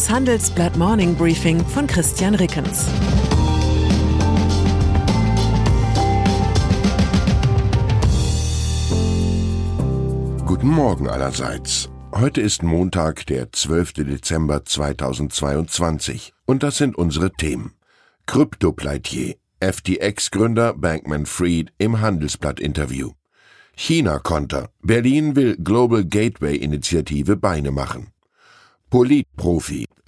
Das Handelsblatt Morning Briefing von Christian Rickens. Guten Morgen allerseits. Heute ist Montag, der 12. Dezember 2022 und das sind unsere Themen. Kryptopleitier, FTX-Gründer Bankman Fried im Handelsblatt-Interview. China-Konter, Berlin will Global Gateway-Initiative Beine machen. Politprofi,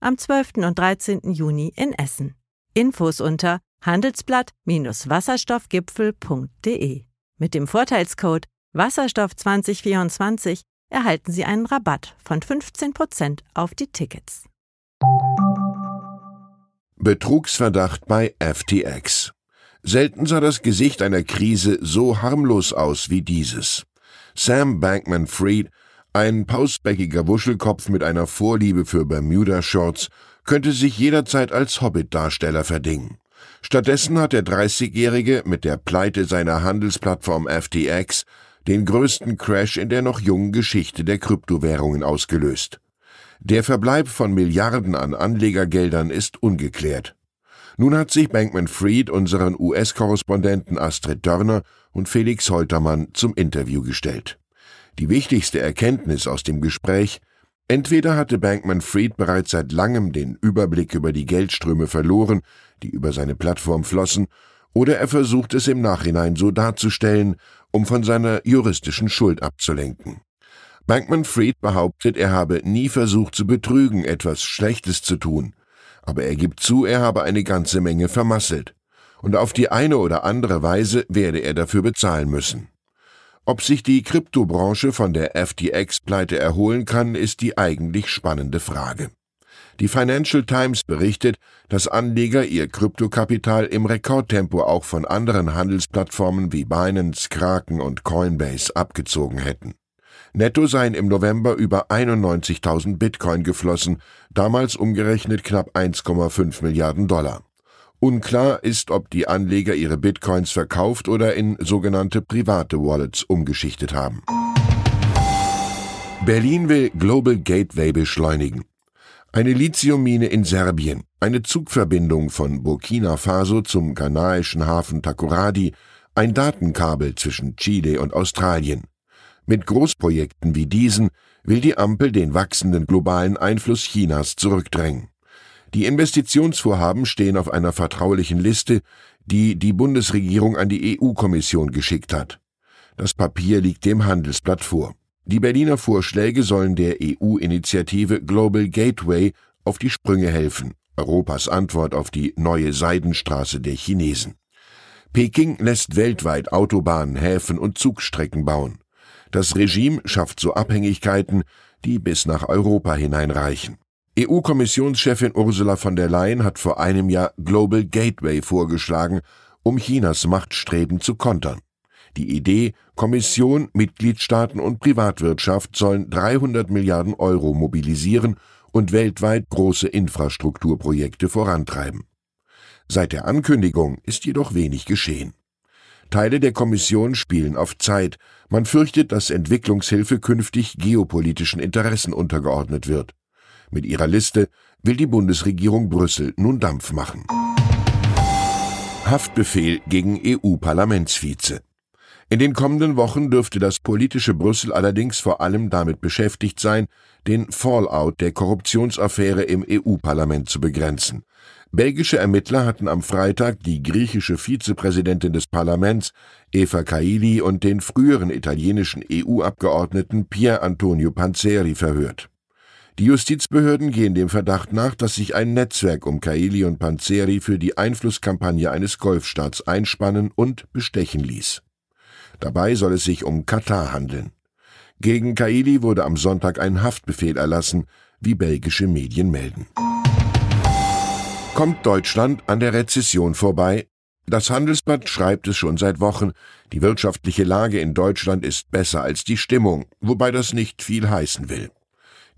am 12. und 13. Juni in Essen. Infos unter handelsblatt-wasserstoffgipfel.de. Mit dem Vorteilscode Wasserstoff 2024 erhalten Sie einen Rabatt von 15% auf die Tickets. Betrugsverdacht bei FTX. Selten sah das Gesicht einer Krise so harmlos aus wie dieses. Sam Bankman-Fried, ein pausbäckiger Wuschelkopf mit einer Vorliebe für Bermuda-Shorts, könnte sich jederzeit als Hobbit-Darsteller verdingen. Stattdessen hat der 30-Jährige mit der Pleite seiner Handelsplattform FTX den größten Crash in der noch jungen Geschichte der Kryptowährungen ausgelöst. Der Verbleib von Milliarden an Anlegergeldern ist ungeklärt. Nun hat sich Bankman Fried unseren US-Korrespondenten Astrid Dörner und Felix Holtermann zum Interview gestellt. Die wichtigste Erkenntnis aus dem Gespräch Entweder hatte Bankman Fried bereits seit langem den Überblick über die Geldströme verloren, die über seine Plattform flossen, oder er versucht es im Nachhinein so darzustellen, um von seiner juristischen Schuld abzulenken. Bankman Fried behauptet, er habe nie versucht zu betrügen, etwas Schlechtes zu tun, aber er gibt zu, er habe eine ganze Menge vermasselt, und auf die eine oder andere Weise werde er dafür bezahlen müssen. Ob sich die Kryptobranche von der FTX-Pleite erholen kann, ist die eigentlich spannende Frage. Die Financial Times berichtet, dass Anleger ihr Kryptokapital im Rekordtempo auch von anderen Handelsplattformen wie Binance, Kraken und Coinbase abgezogen hätten. Netto seien im November über 91.000 Bitcoin geflossen, damals umgerechnet knapp 1,5 Milliarden Dollar. Unklar ist, ob die Anleger ihre Bitcoins verkauft oder in sogenannte private Wallets umgeschichtet haben. Berlin will Global Gateway beschleunigen. Eine Lithiummine in Serbien, eine Zugverbindung von Burkina Faso zum ghanaischen Hafen Takoradi, ein Datenkabel zwischen Chile und Australien. Mit Großprojekten wie diesen will die Ampel den wachsenden globalen Einfluss Chinas zurückdrängen. Die Investitionsvorhaben stehen auf einer vertraulichen Liste, die die Bundesregierung an die EU-Kommission geschickt hat. Das Papier liegt dem Handelsblatt vor. Die Berliner Vorschläge sollen der EU-Initiative Global Gateway auf die Sprünge helfen, Europas Antwort auf die neue Seidenstraße der Chinesen. Peking lässt weltweit Autobahnen, Häfen und Zugstrecken bauen. Das Regime schafft so Abhängigkeiten, die bis nach Europa hineinreichen. EU-Kommissionschefin Ursula von der Leyen hat vor einem Jahr Global Gateway vorgeschlagen, um Chinas Machtstreben zu kontern. Die Idee, Kommission, Mitgliedstaaten und Privatwirtschaft sollen 300 Milliarden Euro mobilisieren und weltweit große Infrastrukturprojekte vorantreiben. Seit der Ankündigung ist jedoch wenig geschehen. Teile der Kommission spielen auf Zeit. Man fürchtet, dass Entwicklungshilfe künftig geopolitischen Interessen untergeordnet wird. Mit ihrer Liste will die Bundesregierung Brüssel nun Dampf machen. Haftbefehl gegen EU-Parlamentsvize. In den kommenden Wochen dürfte das politische Brüssel allerdings vor allem damit beschäftigt sein, den Fallout der Korruptionsaffäre im EU-Parlament zu begrenzen. Belgische Ermittler hatten am Freitag die griechische Vizepräsidentin des Parlaments, Eva Kaili, und den früheren italienischen EU-Abgeordneten Pier Antonio Panzeri verhört. Die Justizbehörden gehen dem Verdacht nach, dass sich ein Netzwerk um Kaili und Panzeri für die Einflusskampagne eines Golfstaats einspannen und bestechen ließ. Dabei soll es sich um Katar handeln. Gegen Kaili wurde am Sonntag ein Haftbefehl erlassen, wie belgische Medien melden. Kommt Deutschland an der Rezession vorbei? Das Handelsblatt schreibt es schon seit Wochen, die wirtschaftliche Lage in Deutschland ist besser als die Stimmung, wobei das nicht viel heißen will.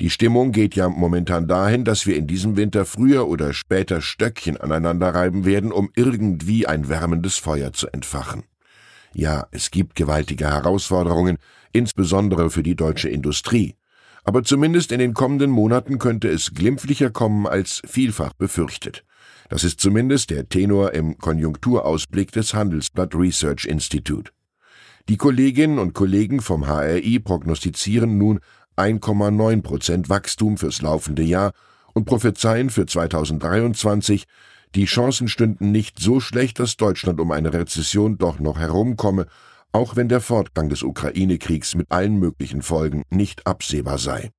Die Stimmung geht ja momentan dahin, dass wir in diesem Winter früher oder später Stöckchen aneinanderreiben werden, um irgendwie ein wärmendes Feuer zu entfachen. Ja, es gibt gewaltige Herausforderungen, insbesondere für die deutsche Industrie. Aber zumindest in den kommenden Monaten könnte es glimpflicher kommen als vielfach befürchtet. Das ist zumindest der Tenor im Konjunkturausblick des Handelsblatt Research Institute. Die Kolleginnen und Kollegen vom HRI prognostizieren nun 1,9 Prozent Wachstum fürs laufende Jahr und prophezeien für 2023, die Chancen stünden nicht so schlecht, dass Deutschland um eine Rezession doch noch herumkomme, auch wenn der Fortgang des Ukraine-Kriegs mit allen möglichen Folgen nicht absehbar sei.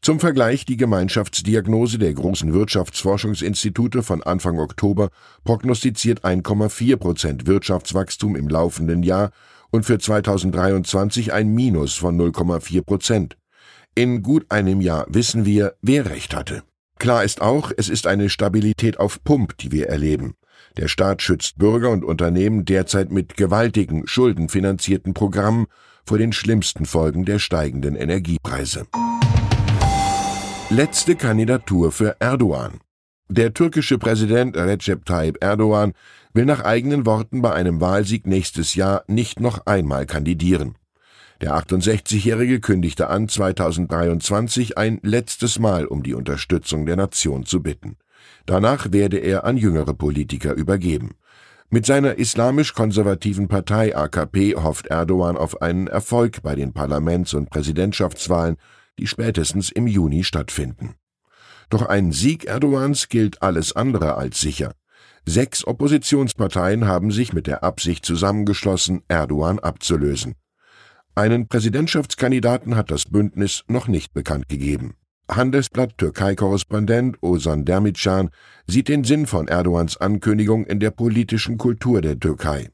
Zum Vergleich die Gemeinschaftsdiagnose der großen Wirtschaftsforschungsinstitute von Anfang Oktober prognostiziert 1,4 Prozent Wirtschaftswachstum im laufenden Jahr und für 2023 ein Minus von 0,4 Prozent. In gut einem Jahr wissen wir, wer recht hatte. Klar ist auch, es ist eine Stabilität auf Pump, die wir erleben. Der Staat schützt Bürger und Unternehmen derzeit mit gewaltigen, schuldenfinanzierten Programmen vor den schlimmsten Folgen der steigenden Energiepreise. Letzte Kandidatur für Erdogan. Der türkische Präsident Recep Tayyip Erdogan will nach eigenen Worten bei einem Wahlsieg nächstes Jahr nicht noch einmal kandidieren. Der 68-Jährige kündigte an, 2023 ein letztes Mal um die Unterstützung der Nation zu bitten. Danach werde er an jüngere Politiker übergeben. Mit seiner islamisch-konservativen Partei AKP hofft Erdogan auf einen Erfolg bei den Parlaments- und Präsidentschaftswahlen die spätestens im Juni stattfinden. Doch ein Sieg Erdogans gilt alles andere als sicher. Sechs Oppositionsparteien haben sich mit der Absicht zusammengeschlossen, Erdogan abzulösen. Einen Präsidentschaftskandidaten hat das Bündnis noch nicht bekannt gegeben. Handelsblatt Türkei-Korrespondent Ozan Dermitschan sieht den Sinn von Erdogans Ankündigung in der politischen Kultur der Türkei.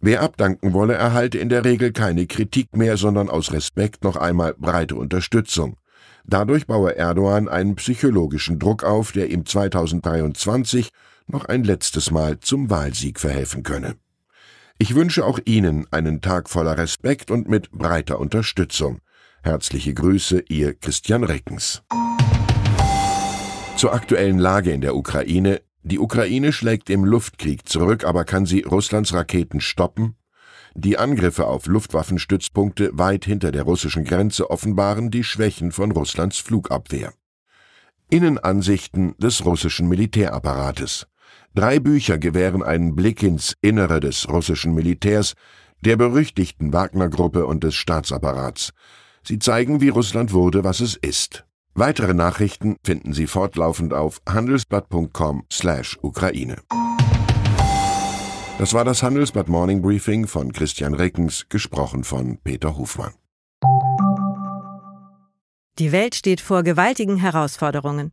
Wer abdanken wolle, erhalte in der Regel keine Kritik mehr, sondern aus Respekt noch einmal breite Unterstützung. Dadurch baue Erdogan einen psychologischen Druck auf, der ihm 2023 noch ein letztes Mal zum Wahlsieg verhelfen könne. Ich wünsche auch Ihnen einen Tag voller Respekt und mit breiter Unterstützung. Herzliche Grüße, Ihr Christian Reckens. Zur aktuellen Lage in der Ukraine die Ukraine schlägt im Luftkrieg zurück, aber kann sie Russlands Raketen stoppen? Die Angriffe auf Luftwaffenstützpunkte weit hinter der russischen Grenze offenbaren die Schwächen von Russlands Flugabwehr. Innenansichten des russischen Militärapparates. Drei Bücher gewähren einen Blick ins Innere des russischen Militärs, der berüchtigten Wagner-Gruppe und des Staatsapparats. Sie zeigen, wie Russland wurde, was es ist. Weitere Nachrichten finden Sie fortlaufend auf handelsblatt.com/Ukraine. Das war das Handelsblatt Morning Briefing von Christian Reckens, gesprochen von Peter Hofmann. Die Welt steht vor gewaltigen Herausforderungen.